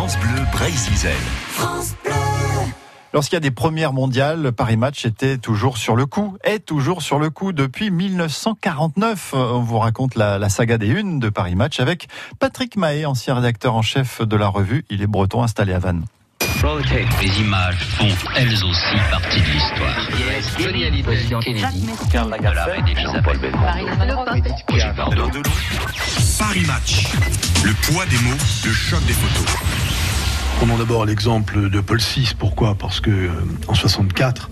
France Bleu Brésil. France Bleu. Lorsqu'il y a des premières mondiales, Paris Match était toujours sur le coup, est toujours sur le coup depuis 1949. On vous raconte la, la saga des unes de Paris Match avec Patrick Mahé, ancien rédacteur en chef de la revue. Il est breton installé à Vannes. Les images font elles aussi partie de l'histoire. Johnny Hallyday, Karl Lagerfeld, Elisabeth Paris Match. Le poids des mots, le choc des photos. Prenons d'abord l'exemple de Paul VI. Pourquoi? Parce que euh, en 64,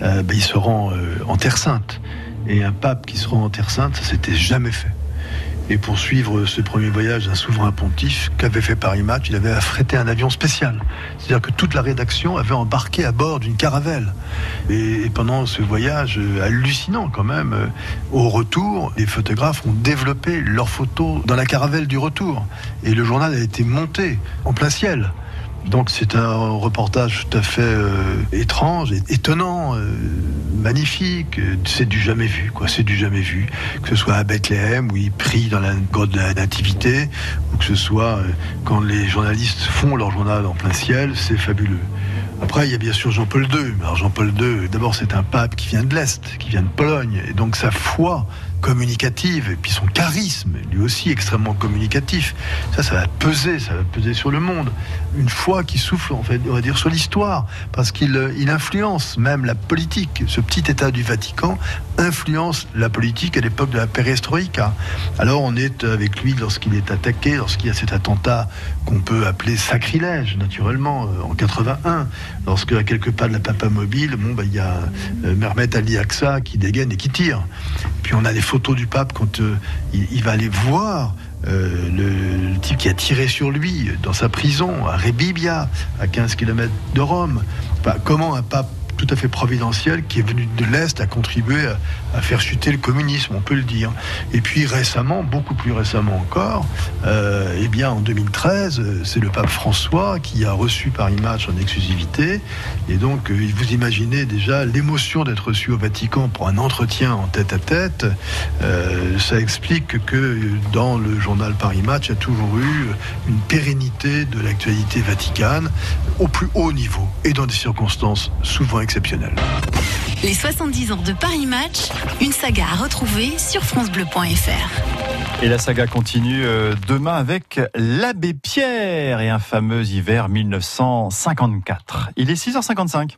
euh, ben, il se rend euh, en Terre Sainte. Et un pape qui se rend en Terre Sainte, ça s'était jamais fait. Et pour suivre ce premier voyage d'un souverain pontife qu'avait fait Paris Match, il avait affrété un avion spécial. C'est-à-dire que toute la rédaction avait embarqué à bord d'une caravelle. Et, pendant ce voyage euh, hallucinant quand même, euh, au retour, les photographes ont développé leurs photos dans la caravelle du retour. Et le journal a été monté en plein ciel. Donc c'est un reportage tout à fait euh, étrange, étonnant, euh, magnifique. C'est du jamais vu, quoi. C'est du jamais vu. Que ce soit à Bethléem où il prie dans la grotte de la Nativité, ou que ce soit euh, quand les journalistes font leur journal en plein ciel, c'est fabuleux. Après, il y a bien sûr Jean-Paul II. Alors Jean-Paul II, d'abord, c'est un pape qui vient de l'Est, qui vient de Pologne, et donc sa foi communicative, et puis son charisme, lui aussi extrêmement communicatif. Ça, ça va peser, ça va peser sur le monde. Une foi qui souffle, en fait, on va dire, sur l'histoire, parce qu'il euh, influence même la politique. Ce petit État du Vatican influence la politique à l'époque de la perestroïka. Alors on est avec lui lorsqu'il est attaqué, lorsqu'il y a cet attentat qu'on peut appeler sacrilège, naturellement, euh, en 81, lorsque à quelques pas de la Papa Mobile, bon, bah, il y a euh, Mermet Ali Aksa qui dégaine et qui tire. Puis on a des photos du pape quand euh, il, va aller voir euh, le, type qui a tiré sur lui dans sa prison à Rebibia, à 15 km de Rome. Comment un pape tout à fait providentiel qui est venu de l'Est a contribué à, faire chuter le communisme, on peut le dire. Et puis récemment, beaucoup plus récemment encore, euh, eh bien en 2013, c'est le pape François qui a reçu Paris Match en exclusivité. Et donc, euh, vous imaginez déjà l'émotion d'être reçu au Vatican pour un entretien en tête à tête. Euh, ça explique que dans le journal Paris Match, a toujours eu une pérennité de l'actualité vaticane au plus haut niveau et dans des circonstances souvent exceptionnelles. Les 70 ans de Paris Match, une saga à retrouver sur francebleu.fr. Et la saga continue euh, demain avec l'abbé Pierre et un fameux hiver 1954. Il est 6h55.